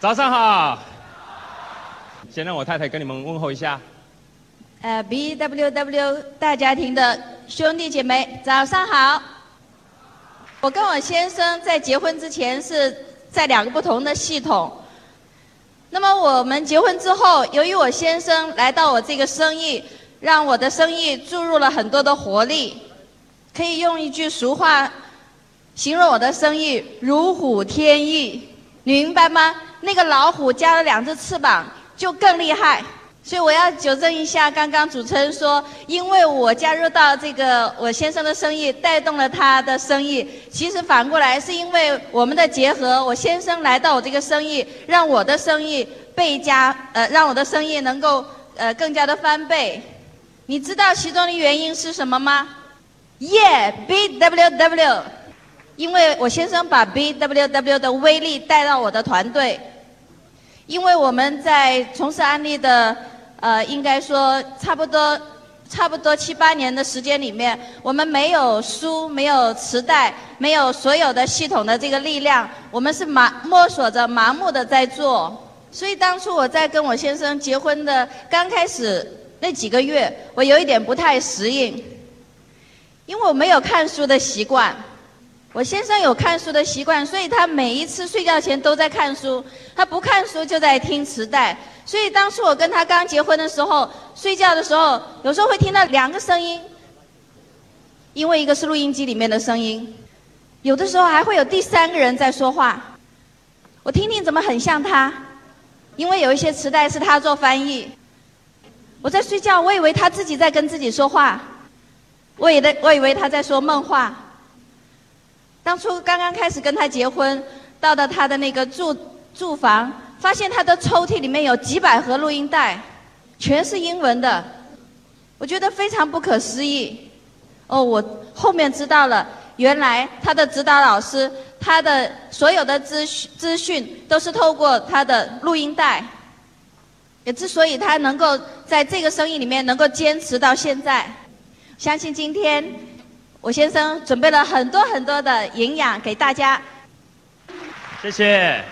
早上好，先让我太太跟你们问候一下。呃，BWW 大家庭的兄弟姐妹，早上好。我跟我先生在结婚之前是在两个不同的系统。那么我们结婚之后，由于我先生来到我这个生意，让我的生意注入了很多的活力。可以用一句俗话形容我的生意：如虎添翼。你明白吗？那个老虎加了两只翅膀，就更厉害。所以我要纠正一下，刚刚主持人说，因为我加入到这个我先生的生意，带动了他的生意。其实反过来，是因为我们的结合，我先生来到我这个生意，让我的生意倍加，呃，让我的生意能够呃更加的翻倍。你知道其中的原因是什么吗？Yeah，BWW。因为我先生把 BWW 的威力带到我的团队，因为我们在从事安利的，呃，应该说差不多差不多七八年的时间里面，我们没有书，没有磁带，没有所有的系统的这个力量，我们是盲摸索着、盲目的在做。所以当初我在跟我先生结婚的刚开始那几个月，我有一点不太适应，因为我没有看书的习惯。我先生有看书的习惯，所以他每一次睡觉前都在看书。他不看书就在听磁带。所以当初我跟他刚结婚的时候，睡觉的时候有时候会听到两个声音，因为一个是录音机里面的声音，有的时候还会有第三个人在说话。我听听怎么很像他，因为有一些磁带是他做翻译。我在睡觉，我以为他自己在跟自己说话，我以为我以为他在说梦话。当初刚刚开始跟他结婚，到了他的那个住住房，发现他的抽屉里面有几百盒录音带，全是英文的，我觉得非常不可思议。哦，我后面知道了，原来他的指导老师，他的所有的资讯资讯都是透过他的录音带。也之所以他能够在这个生意里面能够坚持到现在，相信今天。我先生准备了很多很多的营养给大家，谢谢，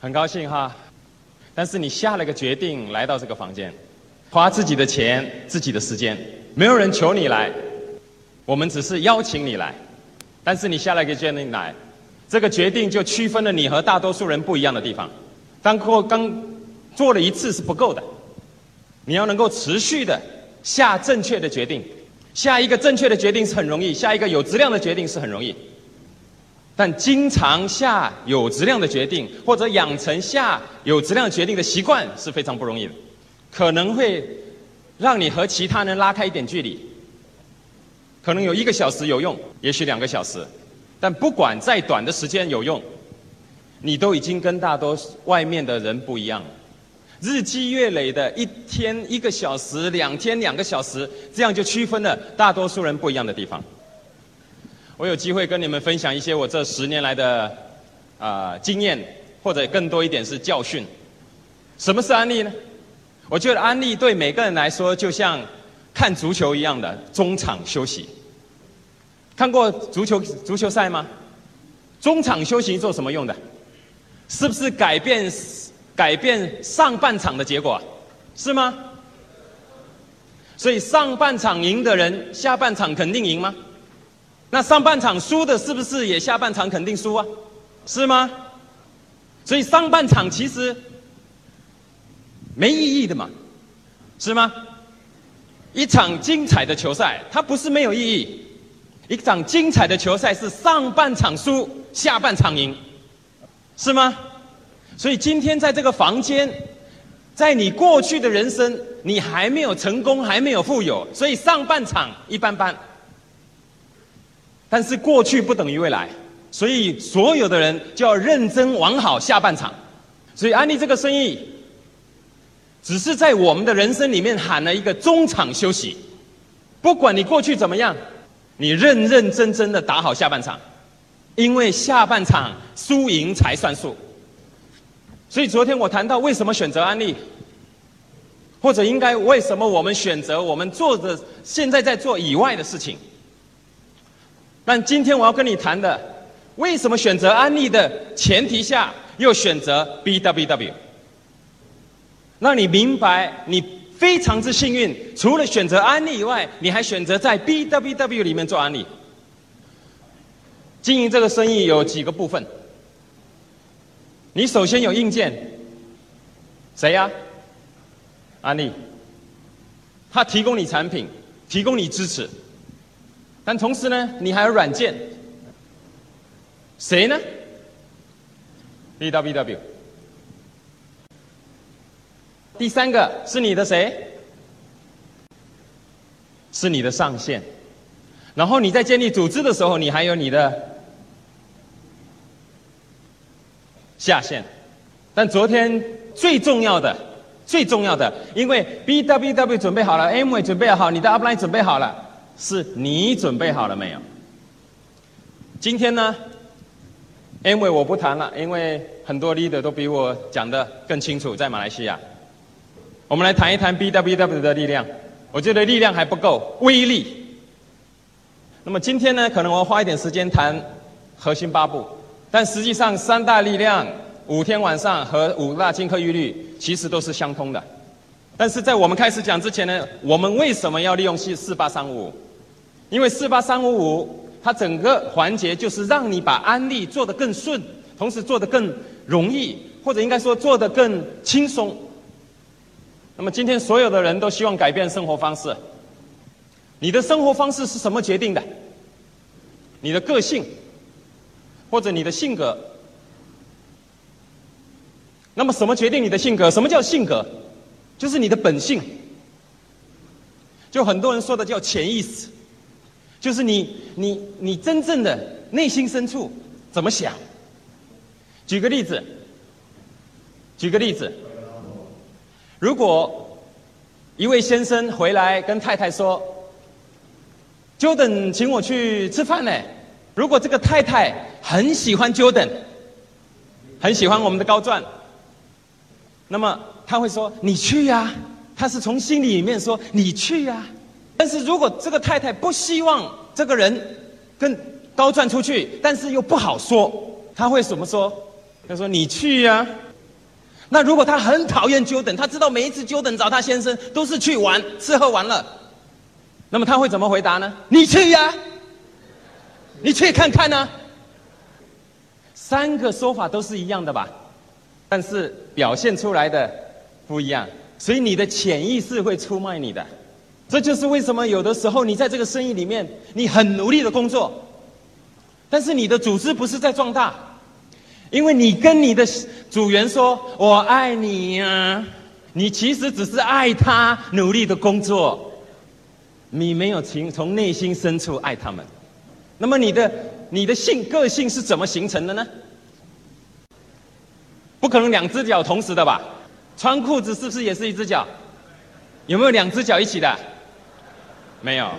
很高兴哈。但是你下了个决定来到这个房间，花自己的钱、自己的时间，没有人求你来，我们只是邀请你来。但是你下了个决定来，这个决定就区分了你和大多数人不一样的地方。当过刚做了一次是不够的，你要能够持续的下正确的决定。下一个正确的决定是很容易，下一个有质量的决定是很容易，但经常下有质量的决定，或者养成下有质量决定的习惯是非常不容易的，可能会让你和其他人拉开一点距离，可能有一个小时有用，也许两个小时，但不管再短的时间有用，你都已经跟大多外面的人不一样了。日积月累的一天一个小时，两天两个小时，这样就区分了大多数人不一样的地方。我有机会跟你们分享一些我这十年来的啊经验，或者更多一点是教训。什么是安利呢？我觉得安利对每个人来说就像看足球一样的中场休息。看过足球足球赛吗？中场休息做什么用的？是不是改变？改变上半场的结果，是吗？所以上半场赢的人，下半场肯定赢吗？那上半场输的，是不是也下半场肯定输啊？是吗？所以上半场其实没意义的嘛，是吗？一场精彩的球赛，它不是没有意义。一场精彩的球赛是上半场输，下半场赢，是吗？所以今天在这个房间，在你过去的人生，你还没有成功，还没有富有，所以上半场一般般。但是过去不等于未来，所以所有的人就要认真玩好下半场。所以安利这个生意，只是在我们的人生里面喊了一个中场休息。不管你过去怎么样，你认认真真的打好下半场，因为下半场输赢才算数。所以昨天我谈到为什么选择安利，或者应该为什么我们选择我们做的现在在做以外的事情。但今天我要跟你谈的，为什么选择安利的前提下，又选择 BWW。那你明白，你非常之幸运，除了选择安利以外，你还选择在 BWW 里面做安利。经营这个生意有几个部分，你首先有硬件，谁呀？安利，他提供你产品，提供你支持，但同时呢，你还有软件，谁呢？BWW。第三个是你的谁？是你的上线。然后你在建立组织的时候，你还有你的下线。但昨天最重要的、最重要的，因为 BWW 准备好了，M 也准备好，你的 Upline 准备好了，是你准备好了没有？今天呢，M 我不谈了，因为很多 leader 都比我讲的更清楚，在马来西亚。我们来谈一谈 BWW 的力量，我觉得力量还不够，威力。那么今天呢，可能我要花一点时间谈核心八步，但实际上三大力量、五天晚上和五大金科玉律其实都是相通的。但是在我们开始讲之前呢，我们为什么要利用四四八三五？因为四八三五五它整个环节就是让你把安利做得更顺，同时做得更容易，或者应该说做得更轻松。那么今天所有的人都希望改变生活方式。你的生活方式是什么决定的？你的个性，或者你的性格。那么什么决定你的性格？什么叫性格？就是你的本性。就很多人说的叫潜意识，就是你你你真正的内心深处怎么想。举个例子，举个例子。如果一位先生回来跟太太说：“Jordan 请我去吃饭呢。”如果这个太太很喜欢 Jordan，很喜欢我们的高钻，那么他会说：“你去呀。”他是从心里面说：“你去呀。”但是如果这个太太不希望这个人跟高钻出去，但是又不好说，他会怎么说？他说：“你去呀。”那如果他很讨厌 Jordan，他知道每一次 Jordan 找他先生都是去玩、吃喝玩乐，那么他会怎么回答呢？你去呀，你去看看呢。三个说法都是一样的吧，但是表现出来的不一样，所以你的潜意识会出卖你的。这就是为什么有的时候你在这个生意里面，你很努力的工作，但是你的组织不是在壮大。因为你跟你的组员说“我爱你呀”，你其实只是爱他努力的工作，你没有情从内心深处爱他们。那么你的你的性个性是怎么形成的呢？不可能两只脚同时的吧？穿裤子是不是也是一只脚？有没有两只脚一起的？没有。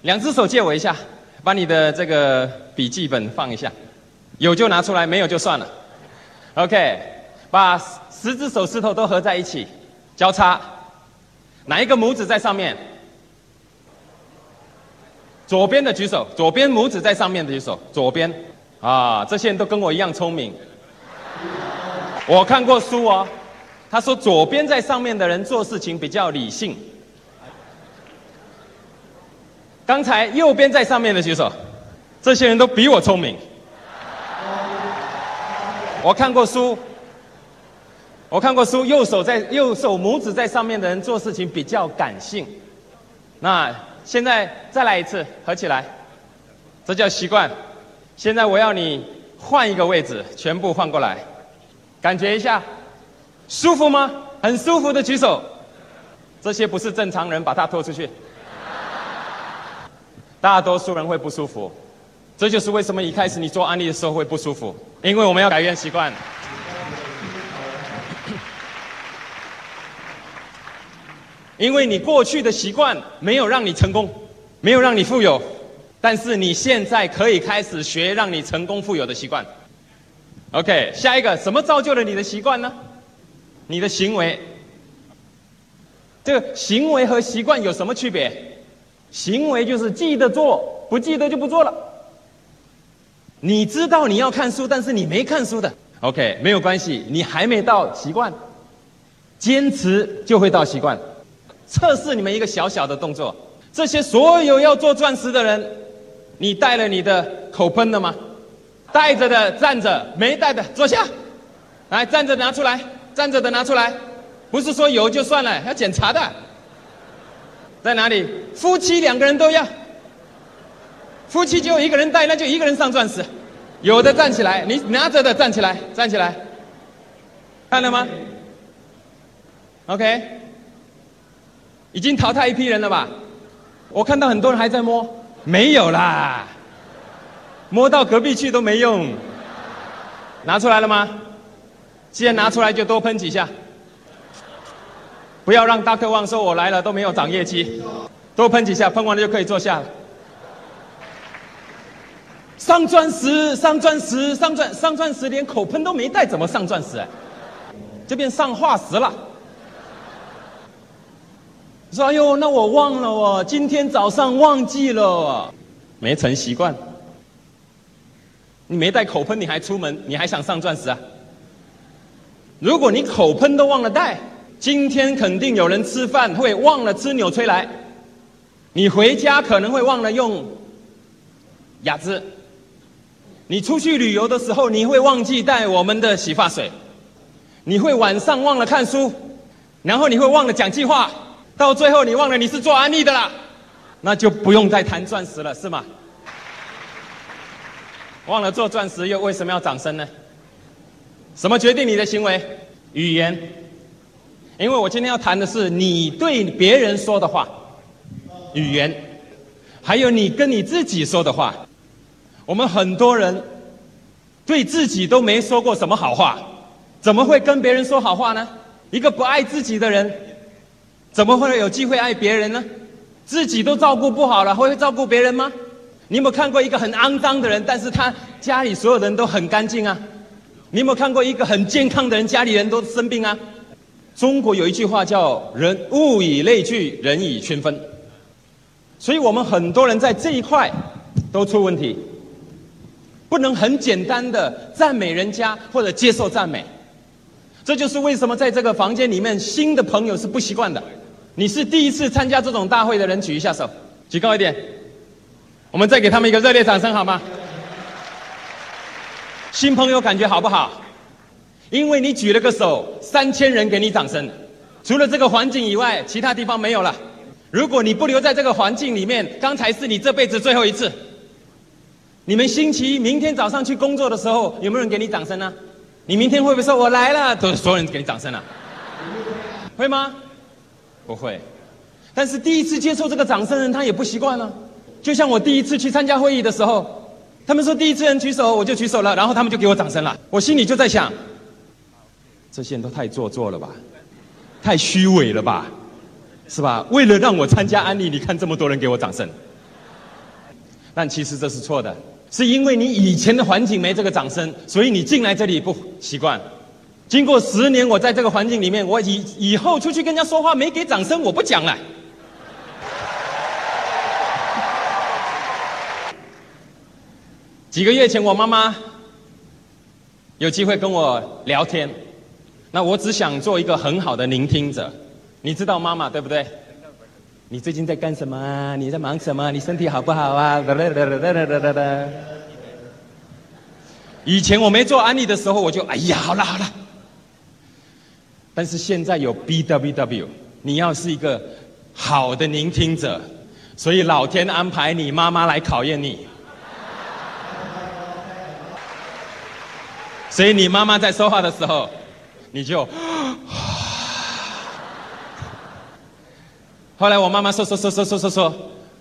两只手借我一下，把你的这个笔记本放一下。有就拿出来，没有就算了。OK，把十只手指头都合在一起，交叉，哪一个拇指在上面？左边的举手，左边拇指在上面的举手，左边。啊，这些人都跟我一样聪明。我看过书哦，他说左边在上面的人做事情比较理性。刚才右边在上面的举手，这些人都比我聪明。我看过书，我看过书，右手在右手拇指在上面的人做事情比较感性。那现在再来一次，合起来，这叫习惯。现在我要你换一个位置，全部换过来，感觉一下，舒服吗？很舒服的举手。这些不是正常人，把他拖出去。大多数人会不舒服。这就是为什么一开始你做安利的时候会不舒服，因为我们要改变习惯。因为你过去的习惯没有让你成功，没有让你富有，但是你现在可以开始学让你成功富有的习惯。OK，下一个什么造就了你的习惯呢？你的行为。这个行为和习惯有什么区别？行为就是记得做，不记得就不做了。你知道你要看书，但是你没看书的，OK，没有关系，你还没到习惯，坚持就会到习惯。测试你们一个小小的动作，这些所有要做钻石的人，你带了你的口喷了吗？带着的站着，没带的坐下，来站着拿出来，站着的拿出来，不是说有就算了，要检查的。在哪里？夫妻两个人都要。夫妻就一个人带，那就一个人上钻石。有的站起来，你拿着的站起来，站起来。看了吗？OK，已经淘汰一批人了吧？我看到很多人还在摸，没有啦，摸到隔壁去都没用。拿出来了吗？既然拿出来，就多喷几下。不要让大客旺说我来了都没有涨业绩，多喷几下，喷完了就可以坐下了。上钻石，上钻石，上钻上钻石，连口喷都没带，怎么上钻石？啊？这边上化石了。说哎呦，那我忘了哦，今天早上忘记了，没成习惯。你没带口喷，你还出门，你还想上钻石啊？如果你口喷都忘了带。今天肯定有人吃饭会忘了吃纽崔莱，你回家可能会忘了用雅姿，你出去旅游的时候你会忘记带我们的洗发水，你会晚上忘了看书，然后你会忘了讲计划，到最后你忘了你是做安利的啦，那就不用再谈钻石了，是吗？忘了做钻石又为什么要掌声呢？什么决定你的行为？语言。因为我今天要谈的是你对别人说的话，语言，还有你跟你自己说的话。我们很多人对自己都没说过什么好话，怎么会跟别人说好话呢？一个不爱自己的人，怎么会有机会爱别人呢？自己都照顾不好了，会照顾别人吗？你有没有看过一个很肮脏的人，但是他家里所有人都很干净啊？你有没有看过一个很健康的人，家里人都生病啊？中国有一句话叫“人物以类聚，人以群分”，所以我们很多人在这一块都出问题，不能很简单的赞美人家或者接受赞美，这就是为什么在这个房间里面新的朋友是不习惯的。你是第一次参加这种大会的人，举一下手，举高一点，我们再给他们一个热烈掌声好吗？新朋友感觉好不好？因为你举了个手，三千人给你掌声。除了这个环境以外，其他地方没有了。如果你不留在这个环境里面，刚才是你这辈子最后一次。你们星期一明天早上去工作的时候，有没有人给你掌声呢？你明天会不会说我来了？都所有人给你掌声啊？会吗？不会。但是第一次接受这个掌声人，他也不习惯了。就像我第一次去参加会议的时候，他们说第一次人举手，我就举手了，然后他们就给我掌声了。我心里就在想。这些人都太做作了吧，太虚伪了吧，是吧？为了让我参加安利，你看这么多人给我掌声，但其实这是错的，是因为你以前的环境没这个掌声，所以你进来这里不习惯。经过十年，我在这个环境里面，我以以后出去跟人家说话没给掌声，我不讲了。几个月前，我妈妈有机会跟我聊天。那我只想做一个很好的聆听者，你知道妈妈对不对？你最近在干什么？你在忙什么？你身体好不好啊？以前我没做安利的时候，我就哎呀，好了好了。但是现在有 B W W，你要是一个好的聆听者，所以老天安排你妈妈来考验你。所以你妈妈在说话的时候。你就，后来我妈妈说说说说说说说，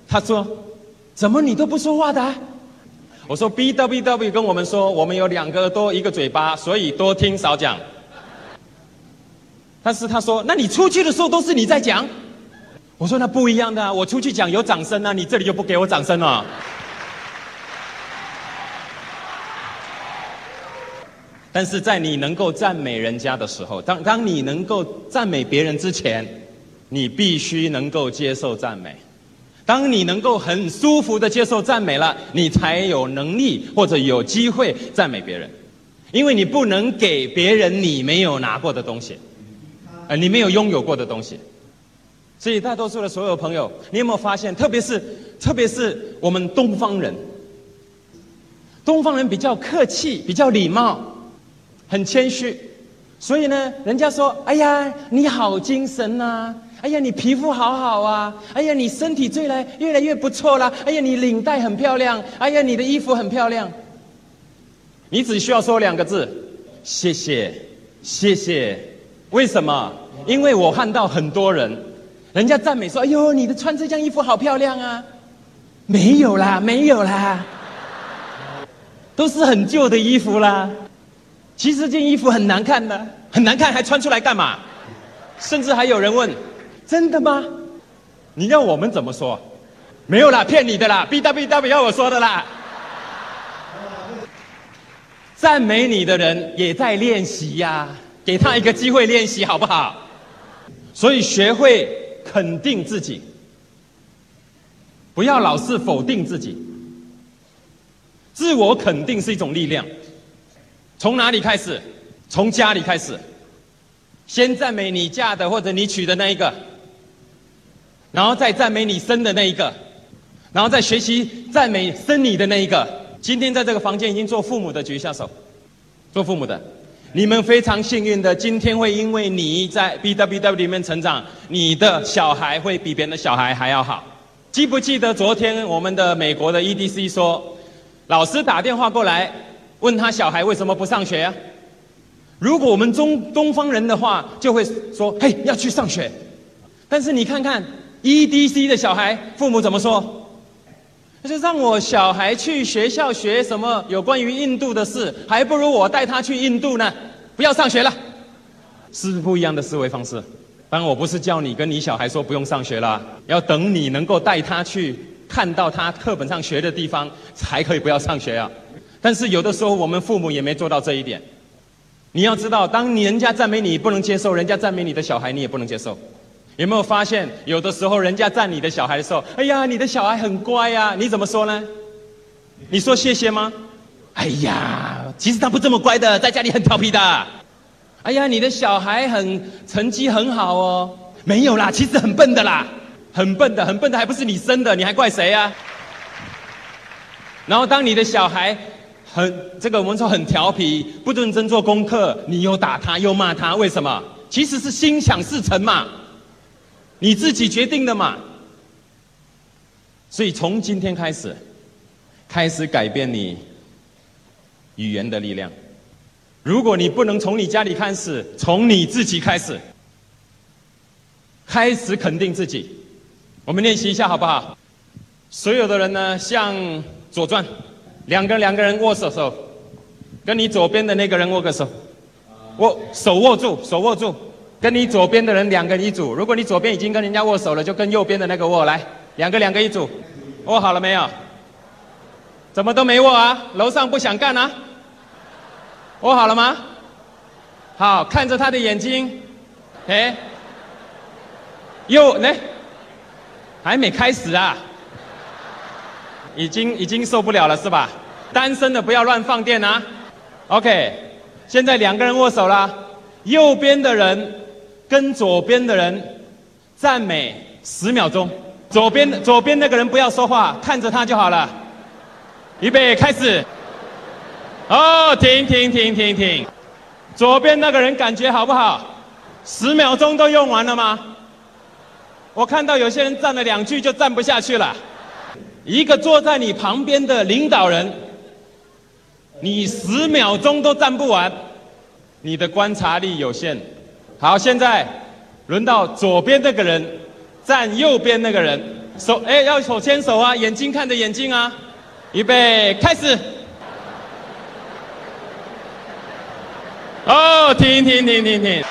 她说，怎么你都不说话的？我说 B W W 跟我们说，我们有两个耳朵一个嘴巴，所以多听少讲。但是他说，那你出去的时候都是你在讲？我说那不一样的啊，我出去讲有掌声啊，你这里就不给我掌声了。但是在你能够赞美人家的时候，当当你能够赞美别人之前，你必须能够接受赞美。当你能够很舒服的接受赞美了，你才有能力或者有机会赞美别人，因为你不能给别人你没有拿过的东西，呃，你没有拥有过的东西。所以大多数的所有朋友，你有没有发现，特别是特别是我们东方人，东方人比较客气，比较礼貌，很谦虚，所以呢，人家说：“哎呀，你好精神呐！哎呀，你皮肤好好啊！哎呀，你身体最来越来越不错啦！哎呀，你领带很漂亮！哎呀，你的衣服很漂亮。”你只需要说两个字：“谢谢，谢谢。”为什么？因为我看到很多人。人家赞美说：“哎呦，你的穿这件衣服好漂亮啊！”没有啦，没有啦，都是很旧的衣服啦。其实这件衣服很难看的，很难看，还穿出来干嘛？甚至还有人问：“真的吗？”你要我们怎么说？没有啦，骗你的啦！B W W 要我说的啦。赞美你的人也在练习呀，给他一个机会练习好不好？所以学会。肯定自己，不要老是否定自己。自我肯定是一种力量。从哪里开始？从家里开始。先赞美你嫁的或者你娶的那一个，然后再赞美你生的那一个，然后再学习赞美生你的那一个。今天在这个房间已经做父母的举一下手，做父母的。你们非常幸运的，今天会因为你在 B W W 里面成长，你的小孩会比别人的小孩还要好。记不记得昨天我们的美国的 E D C 说，老师打电话过来问他小孩为什么不上学啊？如果我们中东方人的话，就会说：嘿，要去上学。但是你看看 E D C 的小孩，父母怎么说？他就让我小孩去学校学什么有关于印度的事，还不如我带他去印度呢。不要上学了，是不是不一样的思维方式。当然，我不是叫你跟你小孩说不用上学了，要等你能够带他去看到他课本上学的地方，才可以不要上学啊。但是有的时候我们父母也没做到这一点。你要知道，当人家赞美你不能接受，人家赞美你的小孩你也不能接受。有没有发现，有的时候人家赞你的小孩的时候，哎呀，你的小孩很乖呀，你怎么说呢？你说谢谢吗？哎呀，其实他不这么乖的，在家里很调皮的。哎呀，你的小孩很成绩很好哦，没有啦，其实很笨的啦，很笨的，很笨的，还不是你生的，你还怪谁呀？然后当你的小孩很这个我们说很调皮，不认真做功课，你又打他又骂他，为什么？其实是心想事成嘛。你自己决定的嘛，所以从今天开始，开始改变你语言的力量。如果你不能从你家里开始，从你自己开始，开始肯定自己。我们练习一下好不好？所有的人呢，向左转，两个两个人握手手，跟你左边的那个人握个手，握手握住，手握住。跟你左边的人两个人一组，如果你左边已经跟人家握手了，就跟右边的那个握来，两个两个一组，握好了没有？怎么都没握啊？楼上不想干啊？握好了吗？好，看着他的眼睛，哎，右来，还没开始啊？已经已经受不了了是吧？单身的不要乱放电啊！OK，现在两个人握手了，右边的人。跟左边的人赞美十秒钟，左边左边那个人不要说话，看着他就好了。预备开始。哦，停停停停停，左边那个人感觉好不好？十秒钟都用完了吗？我看到有些人站了两句就站不下去了。一个坐在你旁边的领导人，你十秒钟都站不完，你的观察力有限。好，现在轮到左边那个人站右边那个人，手哎要手牵手啊，眼睛看着眼睛啊，预备开始。哦，停停停停停。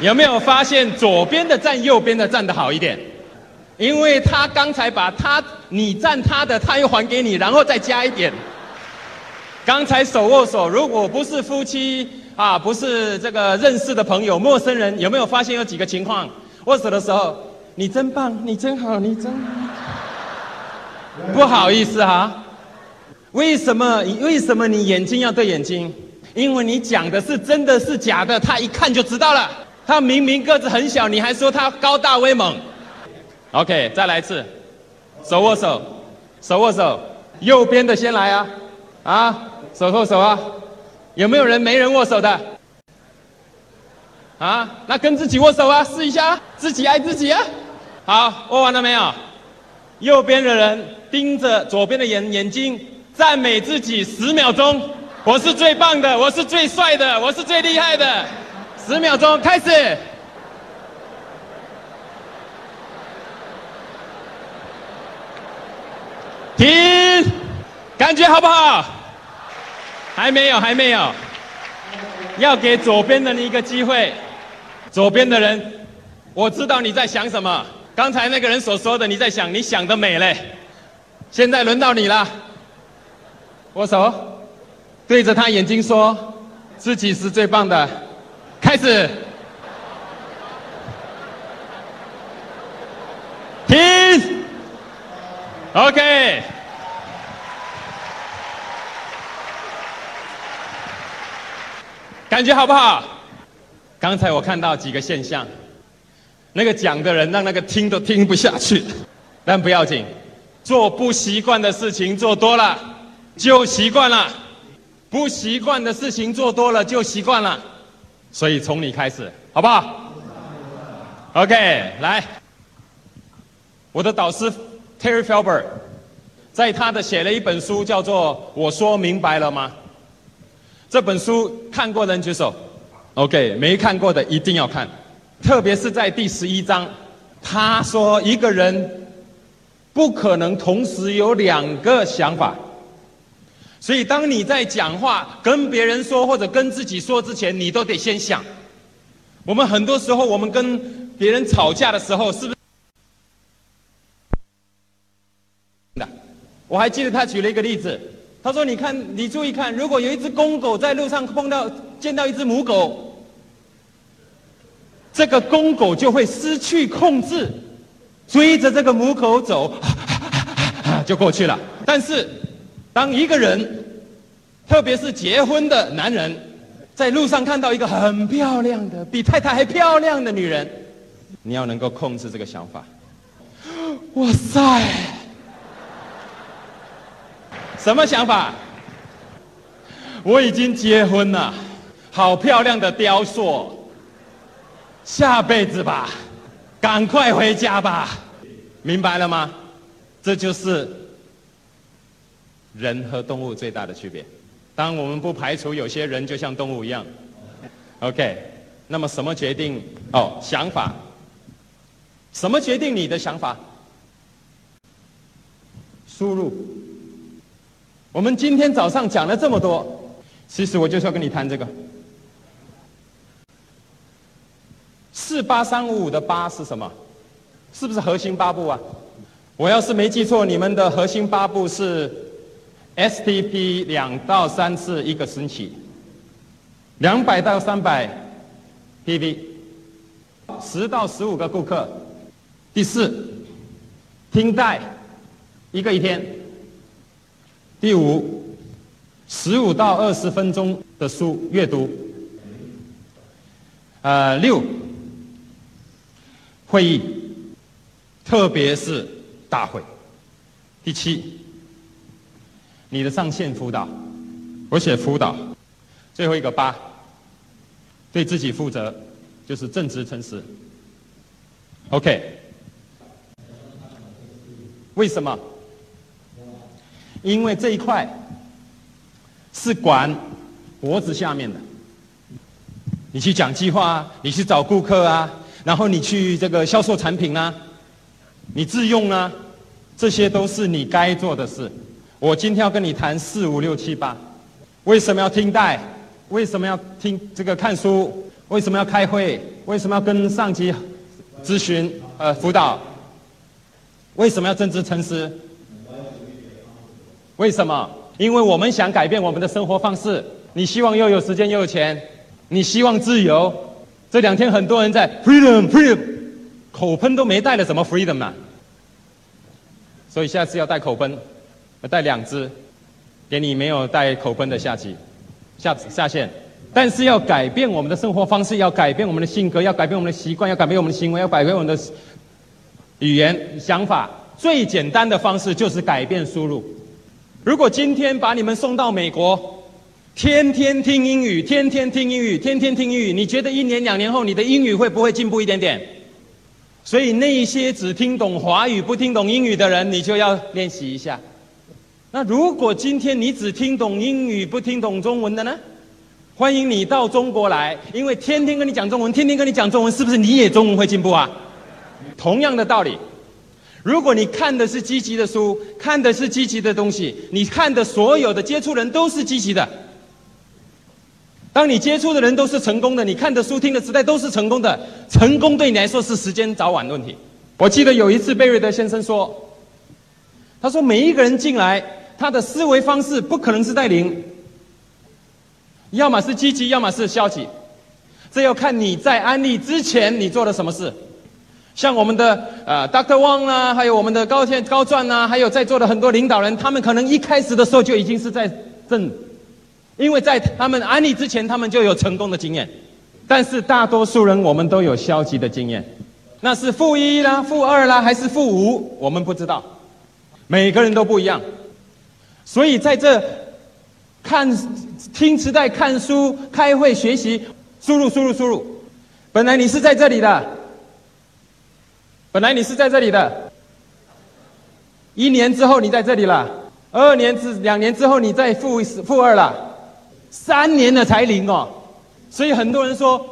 有没有发现左边的站右边的站的好一点？因为他刚才把他你站他的，他又还给你，然后再加一点。刚才手握手，如果不是夫妻啊，不是这个认识的朋友、陌生人，有没有发现有几个情况？握手的时候，你真棒，你真好，你真 不好意思哈。为什么？为什么你眼睛要对眼睛？因为你讲的是真的是假的，他一看就知道了。他明明个子很小，你还说他高大威猛。OK，再来一次，手握手，手握手，右边的先来啊，啊，手握手啊，有没有人没人握手的？啊，那跟自己握手啊，试一下，自己爱自己啊。好，握完了没有？右边的人盯着左边的眼眼睛，赞美自己十秒钟。我是最棒的，我是最帅的，我是最厉害的。十秒钟开始，停，感觉好不好？还没有，还没有，要给左边的你一个机会。左边的人，我知道你在想什么。刚才那个人所说的，你在想，你想的美嘞。现在轮到你了，握手。对着他眼睛说，自己是最棒的。开始，停，OK，感觉好不好？刚才我看到几个现象，那个讲的人让那个听都听不下去，但不要紧，做不习惯的事情做多了就习惯了。不习惯的事情做多了就习惯了，所以从你开始，好不好？OK，来，我的导师 Terry Felber，在他的写了一本书，叫做《我说明白了吗》。这本书看过的人举手，OK，没看过的一定要看，特别是在第十一章，他说一个人不可能同时有两个想法。所以，当你在讲话、跟别人说或者跟自己说之前，你都得先想。我们很多时候，我们跟别人吵架的时候，是不是？的，我还记得他举了一个例子，他说：“你看，你注意看，如果有一只公狗在路上碰到见到一只母狗，这个公狗就会失去控制，追着这个母狗走，就过去了。但是。”当一个人，特别是结婚的男人，在路上看到一个很漂亮的、比太太还漂亮的女人，你要能够控制这个想法。哇塞！什么想法？我已经结婚了，好漂亮的雕塑，下辈子吧，赶快回家吧，明白了吗？这就是。人和动物最大的区别，当我们不排除有些人就像动物一样，OK，那么什么决定？哦，想法。什么决定你的想法？输入。我们今天早上讲了这么多，其实我就是要跟你谈这个。四八三五五的八是什么？是不是核心八步啊？我要是没记错，你们的核心八步是。STP 两到三次一个星期，两百到三百 PV，十到十五个顾客。第四，听带一个一天。第五，十五到二十分钟的书阅读。呃，六，会议，特别是大会。第七。你的上线辅导，我写辅导，最后一个八，对自己负责，就是正直诚实。OK，为什么？因为这一块是管脖子下面的，你去讲计划啊，你去找顾客啊，然后你去这个销售产品啊，你自用啊，这些都是你该做的事。我今天要跟你谈四五六七八，为什么要听带？为什么要听这个看书？为什么要开会？为什么要跟上级咨询？呃，辅导？为什么要正直诚实？为什么？因为我们想改变我们的生活方式。你希望又有时间又有钱，你希望自由。这两天很多人在 freedom freedom，口喷都没带了，怎么 freedom 呢？所以下次要带口喷，要带两支，给你没有带口喷的下级，下下线。但是要改变我们的生活方式，要改变我们的性格，要改变我们的习惯，要改变我们的行为，要改变我们的语言想法。最简单的方式就是改变输入。如果今天把你们送到美国，天天听英语，天天听英语，天天听英语，你觉得一年两年后你的英语会不会进步一点点？所以那些只听懂华语不听懂英语的人，你就要练习一下。那如果今天你只听懂英语不听懂中文的呢？欢迎你到中国来，因为天天跟你讲中文，天天跟你讲中文，是不是你也中文会进步啊？同样的道理，如果你看的是积极的书，看的是积极的东西，你看的所有的接触人都是积极的。当你接触的人都是成功的，你看的书、听的磁带都是成功的，成功对你来说是时间早晚的问题。我记得有一次贝瑞德先生说，他说每一个人进来，他的思维方式不可能是在零。要么是积极，要么是消极，这要看你在安利之前你做了什么事。像我们的呃 Dr. Wang 啊，还有我们的高天高传啊，还有在座的很多领导人，他们可能一开始的时候就已经是在正，因为在他们安利之前，他们就有成功的经验。但是大多数人我们都有消极的经验，那是负一啦、负二啦，还是负五，我们不知道，每个人都不一样。所以在这。看、听磁带、看书、开会、学习，输入、输入、输入。本来你是在这里的，本来你是在这里的。一年之后你在这里了，二年之两年之后你在负负二了，三年了才零哦。所以很多人说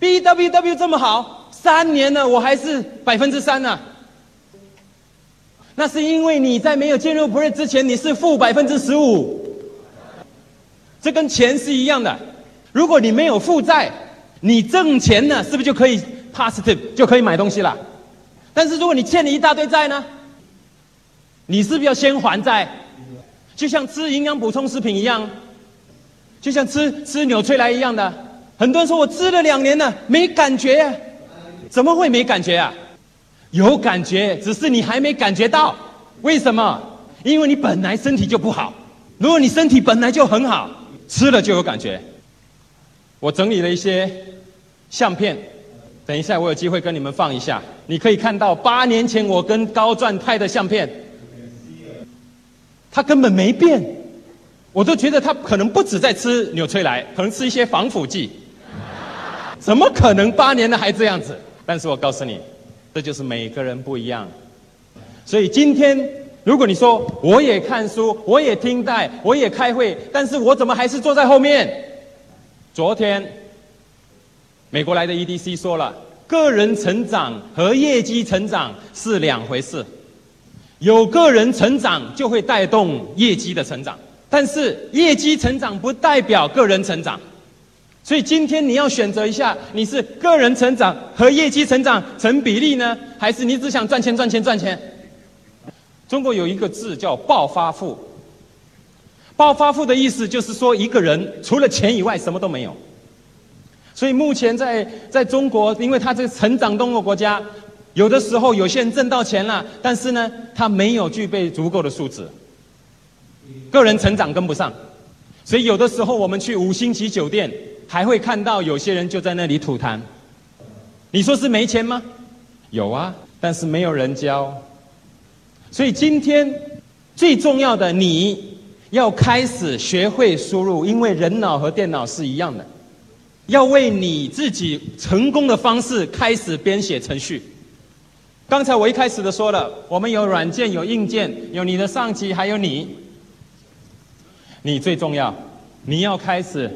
，B W W 这么好，三年了我还是百分之三呢。那是因为你在没有进入 Pre 之前你是负百分之十五。这跟钱是一样的，如果你没有负债，你挣钱呢，是不是就可以 positive 就可以买东西了？但是如果你欠了一大堆债呢，你是不是要先还债？就像吃营养补充食品一样，就像吃吃纽崔莱一样的。很多人说我吃了两年了，没感觉，怎么会没感觉啊？有感觉，只是你还没感觉到。为什么？因为你本来身体就不好。如果你身体本来就很好。吃了就有感觉。我整理了一些相片，等一下我有机会跟你们放一下。你可以看到八年前我跟高钻拍的相片，他根本没变，我都觉得他可能不止在吃纽崔莱，可能吃一些防腐剂。怎么可能八年了还这样子？但是我告诉你，这就是每个人不一样。所以今天。如果你说我也看书，我也听带，我也开会，但是我怎么还是坐在后面？昨天，美国来的 EDC 说了，个人成长和业绩成长是两回事，有个人成长就会带动业绩的成长，但是业绩成长不代表个人成长，所以今天你要选择一下，你是个人成长和业绩成长成比例呢，还是你只想赚钱赚钱赚钱？中国有一个字叫“暴发户”，暴发户的意思就是说，一个人除了钱以外什么都没有。所以目前在在中国，因为他这个成长中的国家，有的时候有些人挣到钱了，但是呢，他没有具备足够的素质，个人成长跟不上。所以有的时候我们去五星级酒店，还会看到有些人就在那里吐痰。你说是没钱吗？有啊，但是没有人教。所以今天最重要的，你要开始学会输入，因为人脑和电脑是一样的，要为你自己成功的方式开始编写程序。刚才我一开始的说了，我们有软件，有硬件，有你的上级，还有你。你最重要，你要开始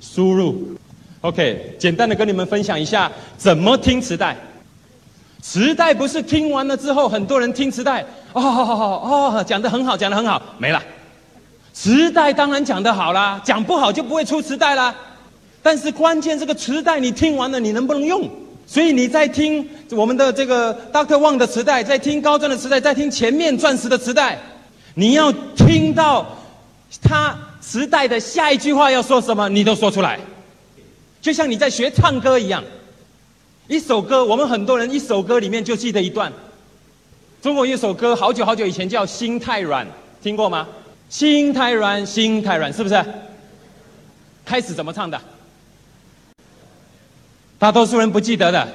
输入。OK，简单的跟你们分享一下怎么听磁带。磁带不是听完了之后，很多人听磁带，哦哦，讲的很好，讲的很好，没了。磁带当然讲的好啦，讲不好就不会出磁带啦。但是关键这个磁带你听完了，你能不能用？所以你在听我们的这个 Doctor Wang 的磁带，在听高专的磁带，在听前面钻石的磁带，你要听到他磁带的下一句话要说什么，你都说出来。就像你在学唱歌一样，一首歌，我们很多人一首歌里面就记得一段。中国有一首歌，好久好久以前叫《心太软》，听过吗？心太软，心太软，是不是？开始怎么唱的？大多数人不记得的，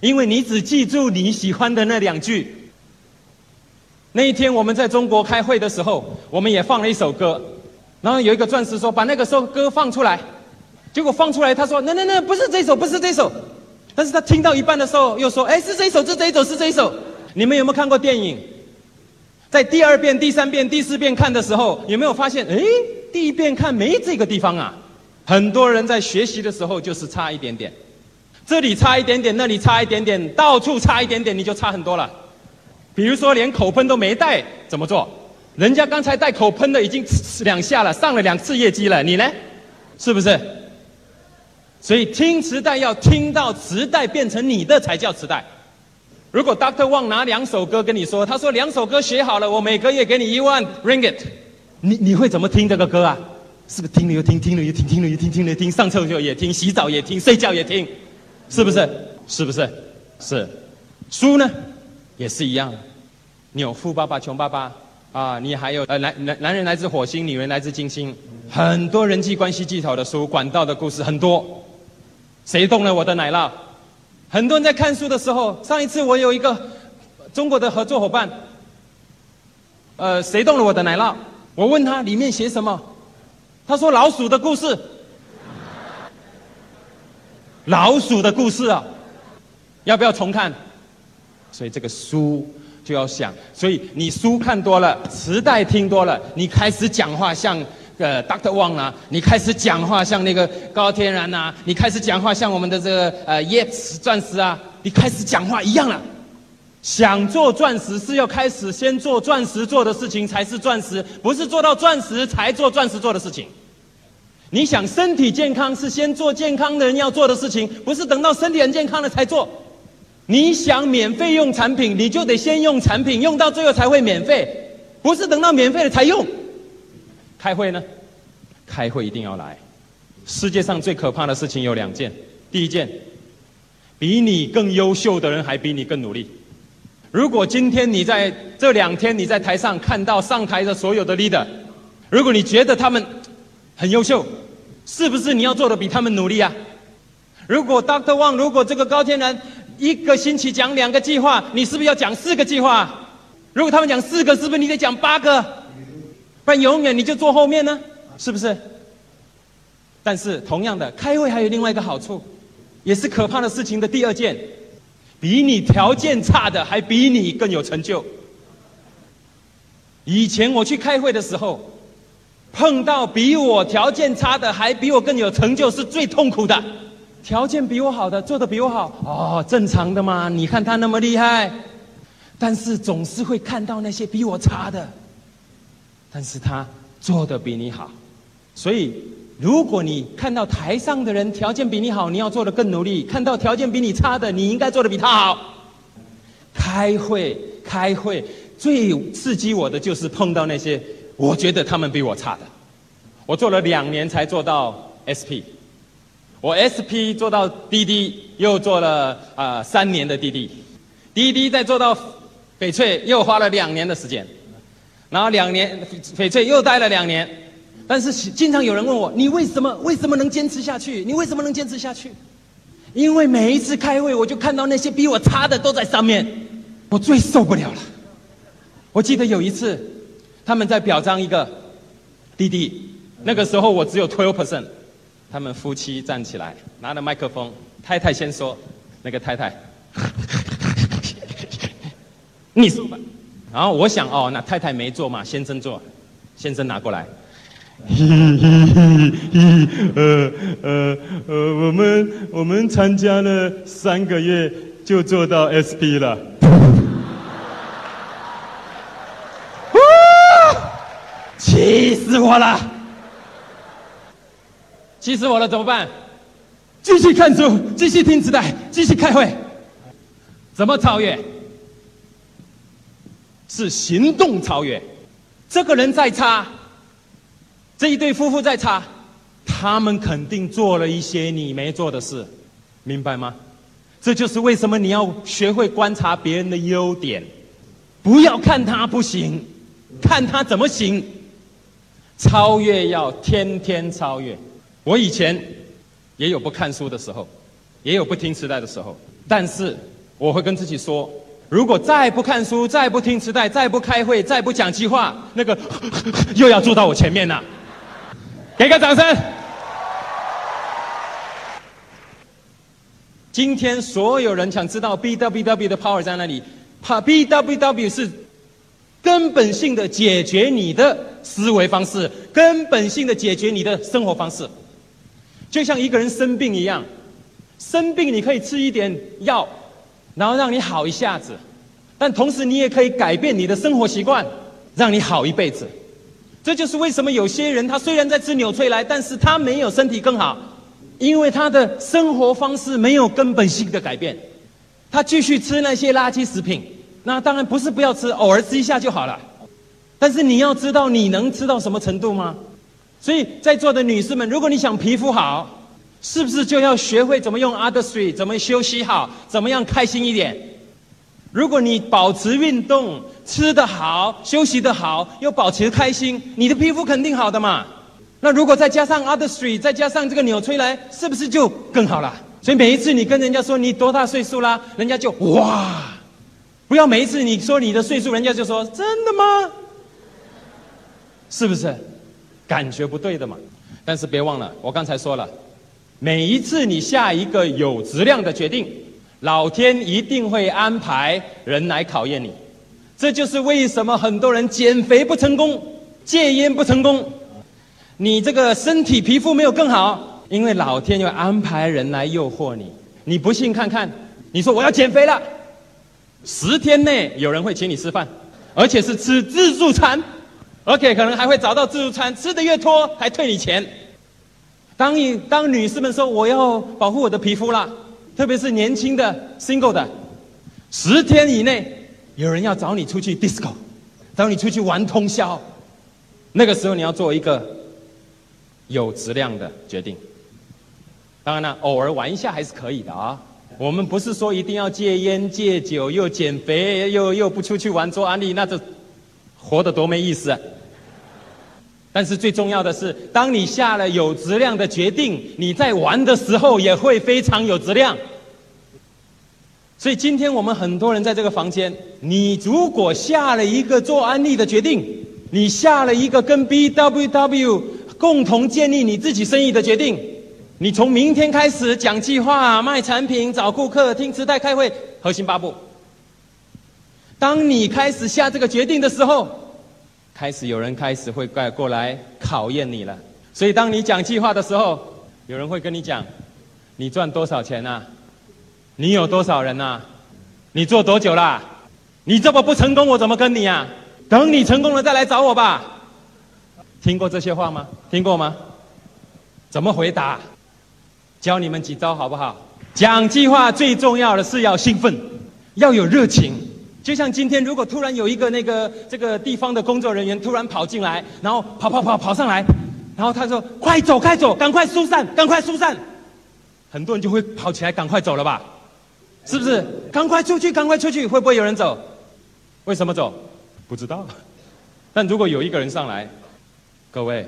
因为你只记住你喜欢的那两句。那一天我们在中国开会的时候，我们也放了一首歌，然后有一个钻石说把那个首歌放出来，结果放出来他说那那那不是这首不是这首，但是他听到一半的时候又说哎是这首是这一首是这一首。你们有没有看过电影？在第二遍、第三遍、第四遍看的时候，有没有发现哎第一遍看没这个地方啊？很多人在学习的时候就是差一点点，这里差一点点，那里差一点点，到处差一点点，你就差很多了。比如说连口喷都没带，怎么做？人家刚才带口喷的已经两下了，上了两次业绩了，你呢？是不是？所以听磁带要听到磁带变成你的才叫磁带。如果 Doctor Wang 拿两首歌跟你说，他说两首歌学好了，我每个月给你一万 Ringgit，你你会怎么听这个歌啊？是不是听了又听，听了又听，听了又听，听了又听，上厕所也听，洗澡也听，睡觉也听，是不是？是不是？是。书呢，也是一样。你有富爸爸穷爸爸啊，你还有呃男男男人来自火星，女人来自金星，很多人际关系技巧的书，管道的故事很多。谁动了我的奶酪？很多人在看书的时候，上一次我有一个中国的合作伙伴，呃，谁动了我的奶酪？我问他里面写什么？他说：“老鼠的故事，老鼠的故事啊，要不要重看？所以这个书就要想，所以你书看多了，磁带听多了，你开始讲话像呃 Doctor Wang 啊，你开始讲话像那个高天然呐，你开始讲话像我们的这个呃 Yes 钻石啊，你开始讲话一样了。想做钻石是要开始先做钻石做的事情才是钻石，不是做到钻石才做钻石做的事情。你想身体健康是先做健康的人要做的事情，不是等到身体很健康了才做。你想免费用产品，你就得先用产品，用到最后才会免费，不是等到免费了才用。开会呢？开会一定要来。世界上最可怕的事情有两件，第一件，比你更优秀的人还比你更努力。如果今天你在这两天你在台上看到上台的所有的 leader，如果你觉得他们很优秀，是不是你要做的比他们努力啊？如果 Doctor Wang，如果这个高天然一个星期讲两个计划，你是不是要讲四个计划？如果他们讲四个，是不是你得讲八个？不然永远你就坐后面呢？是不是？但是同样的，开会还有另外一个好处，也是可怕的事情的第二件。比你条件差的还比你更有成就。以前我去开会的时候，碰到比我条件差的还比我更有成就，是最痛苦的。条件比我好的做的比我好，哦，正常的嘛。你看他那么厉害，但是总是会看到那些比我差的，但是他做的比你好，所以。如果你看到台上的人条件比你好，你要做的更努力；看到条件比你差的，你应该做的比他好。开会，开会，最刺激我的就是碰到那些我觉得他们比我差的。我做了两年才做到 SP，我 SP 做到滴滴，又做了啊三年的滴滴，滴滴再做到翡翠，又花了两年的时间，然后两年翡翠又待了两年。但是经常有人问我，你为什么为什么能坚持下去？你为什么能坚持下去？因为每一次开会，我就看到那些比我差的都在上面，我最受不了了。我记得有一次，他们在表彰一个弟弟，那个时候我只有 twelve percent，他们夫妻站起来拿着麦克风，太太先说，那个太太，你说吧。然后我想哦，那太太没做嘛，先生做，先生拿过来。嘿嘿嘿呃呃呃，我们我们参加了三个月就做到 SP 了，气死我了！气死我了，怎么办？继续看书，继续听磁带，继续开会。怎么超越？是行动超越。这个人再差。这一对夫妇在查，他们肯定做了一些你没做的事，明白吗？这就是为什么你要学会观察别人的优点，不要看他不行，看他怎么行。超越要天天超越。我以前也有不看书的时候，也有不听磁带的时候，但是我会跟自己说：如果再不看书，再不听磁带，再不开会，再不讲计划，那个 又要坐到我前面了。给个掌声！今天所有人想知道 B W W 的 power 在哪里？怕 B W W 是根本性的解决你的思维方式，根本性的解决你的生活方式。就像一个人生病一样，生病你可以吃一点药，然后让你好一下子，但同时你也可以改变你的生活习惯，让你好一辈子。这就是为什么有些人他虽然在吃纽崔莱，但是他没有身体更好，因为他的生活方式没有根本性的改变，他继续吃那些垃圾食品。那当然不是不要吃，偶尔吃一下就好了。但是你要知道你能吃到什么程度吗？所以在座的女士们，如果你想皮肤好，是不是就要学会怎么用 Other Three，怎么休息好，怎么样开心一点？如果你保持运动。吃得好，休息得好，又保持开心，你的皮肤肯定好的嘛。那如果再加上 Other three，再加上这个纽崔莱，是不是就更好了？所以每一次你跟人家说你多大岁数啦，人家就哇，不要每一次你说你的岁数，人家就说真的吗？是不是？感觉不对的嘛。但是别忘了，我刚才说了，每一次你下一个有质量的决定，老天一定会安排人来考验你。这就是为什么很多人减肥不成功，戒烟不成功，你这个身体皮肤没有更好，因为老天要安排人来诱惑你。你不信看看，你说我要减肥了，十天内有人会请你吃饭，而且是吃自助餐，OK，可能还会找到自助餐，吃的越多还退你钱。当你当女士们说我要保护我的皮肤啦，特别是年轻的 single 的，十天以内。有人要找你出去 disco，找你出去玩通宵，那个时候你要做一个有质量的决定。当然了，偶尔玩一下还是可以的啊。我们不是说一定要戒烟戒酒又减肥又又不出去玩做安利，那就活得多没意思。但是最重要的是，当你下了有质量的决定，你在玩的时候也会非常有质量。所以今天我们很多人在这个房间，你如果下了一个做安利的决定，你下了一个跟 B W W 共同建立你自己生意的决定，你从明天开始讲计划、卖产品、找顾客、听磁带、开会，核心八步。当你开始下这个决定的时候，开始有人开始会过过来考验你了。所以当你讲计划的时候，有人会跟你讲，你赚多少钱啊？你有多少人呐？你做多久啦？你这么不成功，我怎么跟你啊？等你成功了再来找我吧。听过这些话吗？听过吗？怎么回答？教你们几招好不好？讲计划最重要的是要兴奋，要有热情。就像今天，如果突然有一个那个这个地方的工作人员突然跑进来，然后跑跑跑跑上来，然后他说：“快走，快走，赶快疏散，赶快疏散。”很多人就会跑起来，赶快走了吧。是不是？赶快出去，赶快出去！会不会有人走？为什么走？不知道。但如果有一个人上来，各位，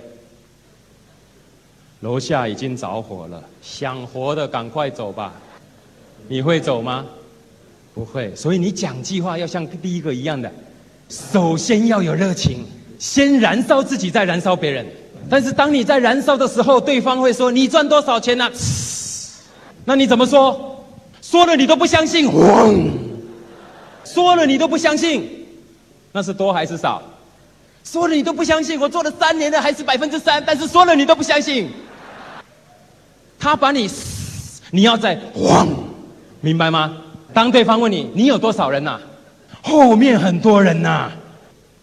楼下已经着火了，想活的赶快走吧。你会走吗？不会。所以你讲计划要像第一个一样的，首先要有热情，先燃烧自己，再燃烧别人。但是当你在燃烧的时候，对方会说：“你赚多少钱呢？”那你怎么说？说了你都不相信，说了你都不相信，那是多还是少？说了你都不相信，我做了三年的还是百分之三，但是说了你都不相信。他把你，你要在，明白吗？当对方问你你有多少人呐？后面很多人呐，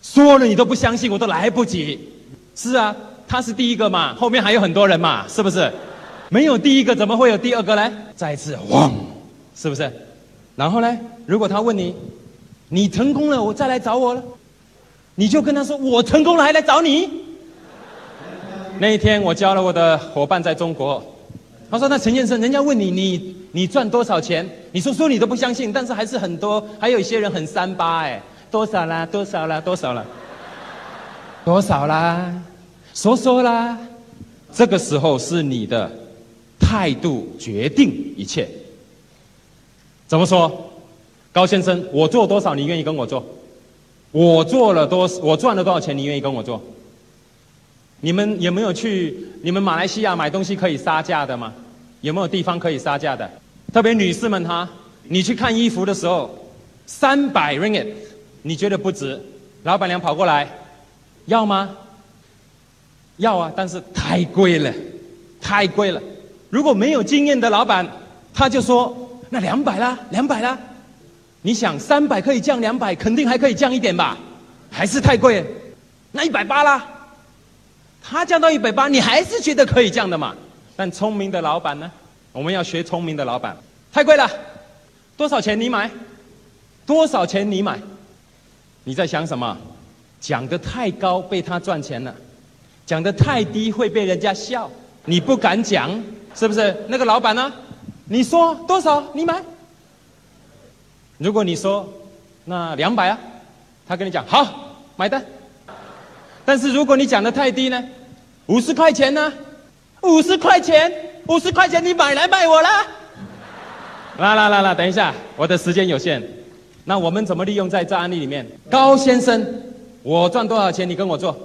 说了你都不相信，我都来不及。是啊，他是第一个嘛，后面还有很多人嘛，是不是？没有第一个怎么会有第二个呢？再一次汪。是不是？然后呢？如果他问你，你成功了，我再来找我了，你就跟他说：“我成功了，还来找你。”那一天我教了我的伙伴在中国，他说：“那陈先生，人家问你你你赚多少钱？你说说你都不相信，但是还是很多，还有一些人很三八哎，多少啦？多少啦？多少啦？多少啦？说说啦。这个时候是你的态度决定一切。怎么说？高先生，我做多少你愿意跟我做？我做了多我赚了多少钱你愿意跟我做？”你们有没有去你们马来西亚买东西可以杀价的吗？有没有地方可以杀价的？特别女士们哈，你去看衣服的时候，三百 ringgit，你觉得不值？老板娘跑过来，要吗？要啊，但是太贵了，太贵了。如果没有经验的老板，他就说那两百啦，两百啦。你想三百可以降两百，肯定还可以降一点吧？还是太贵，那一百八啦。他降到一百八，你还是觉得可以降的嘛？但聪明的老板呢？我们要学聪明的老板。太贵了，多少钱你买？多少钱你买？你在想什么？讲的太高被他赚钱了，讲的太低会被人家笑，你不敢讲，是不是？那个老板呢？你说多少你买？如果你说那两百啊，他跟你讲好买单。但是如果你讲的太低呢？五十块钱呢？五十块钱，五十块钱你买来卖我啦？来来来来，等一下，我的时间有限，那我们怎么利用在这案例里面？高先生，我赚多少钱？你跟我做。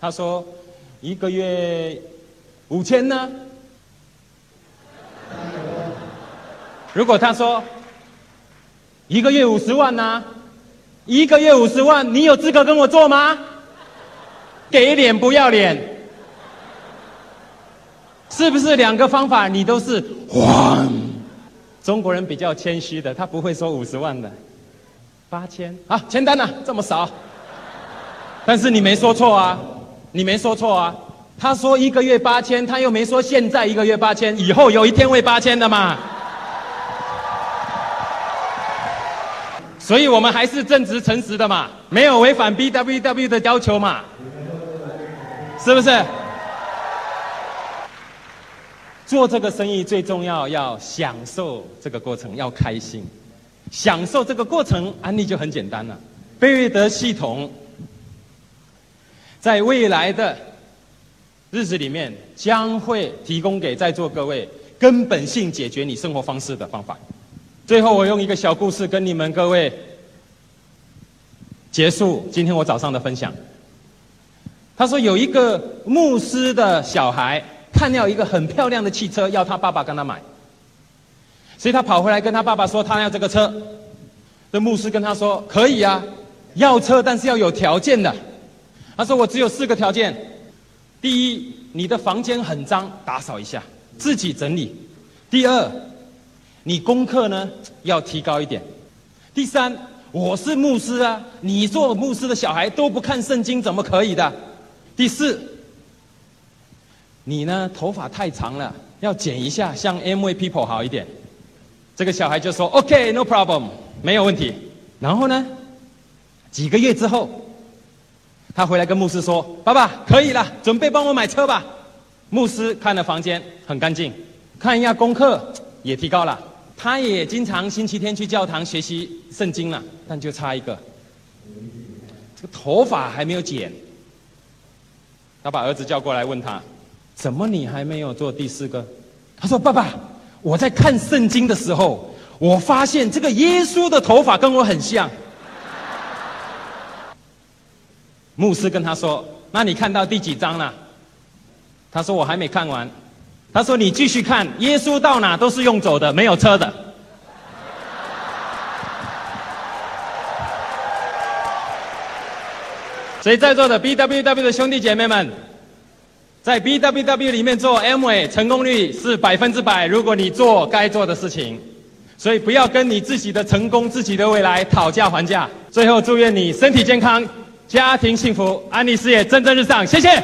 他说一个月五千呢？如果他说一个月五十万呢？一个月五十万，你有资格跟我做吗？给脸不要脸，是不是两个方法你都是黄？中国人比较谦虚的，他不会说五十万的，八千啊，签单呢，这么少。但是你没说错啊，你没说错啊。他说一个月八千，他又没说现在一个月八千，以后有一天会八千的嘛。所以我们还是正直诚实的嘛，没有违反 B W W 的要求嘛。是不是？做这个生意最重要，要享受这个过程，要开心。享受这个过程，安利就很简单了。贝瑞德系统在未来的日子里面，将会提供给在座各位根本性解决你生活方式的方法。最后，我用一个小故事跟你们各位结束今天我早上的分享。他说有一个牧师的小孩看到一个很漂亮的汽车，要他爸爸跟他买，所以他跑回来跟他爸爸说他要这个车。这牧师跟他说可以啊，要车但是要有条件的。他说我只有四个条件：第一，你的房间很脏，打扫一下，自己整理；第二，你功课呢要提高一点；第三，我是牧师啊，你做牧师的小孩都不看圣经，怎么可以的？第四，你呢头发太长了，要剪一下，像 M V People 好一点。这个小孩就说 OK，No problem，没有问题。然后呢，几个月之后，他回来跟牧师说：“爸爸，可以了，准备帮我买车吧。”牧师看了房间很干净，看一下功课也提高了，他也经常星期天去教堂学习圣经了，但就差一个，这个头发还没有剪。他把儿子叫过来，问他：“怎么你还没有做第四个？”他说：“爸爸，我在看圣经的时候，我发现这个耶稣的头发跟我很像。”牧师跟他说：“那你看到第几章了？”他说：“我还没看完。”他说：“你继续看，耶稣到哪都是用走的，没有车的。”所以在座的 B W W 的兄弟姐妹们，在 B W W 里面做 M A 成功率是百分之百。如果你做该做的事情，所以不要跟你自己的成功、自己的未来讨价还价。最后祝愿你身体健康，家庭幸福，安利事业蒸蒸日上。谢谢。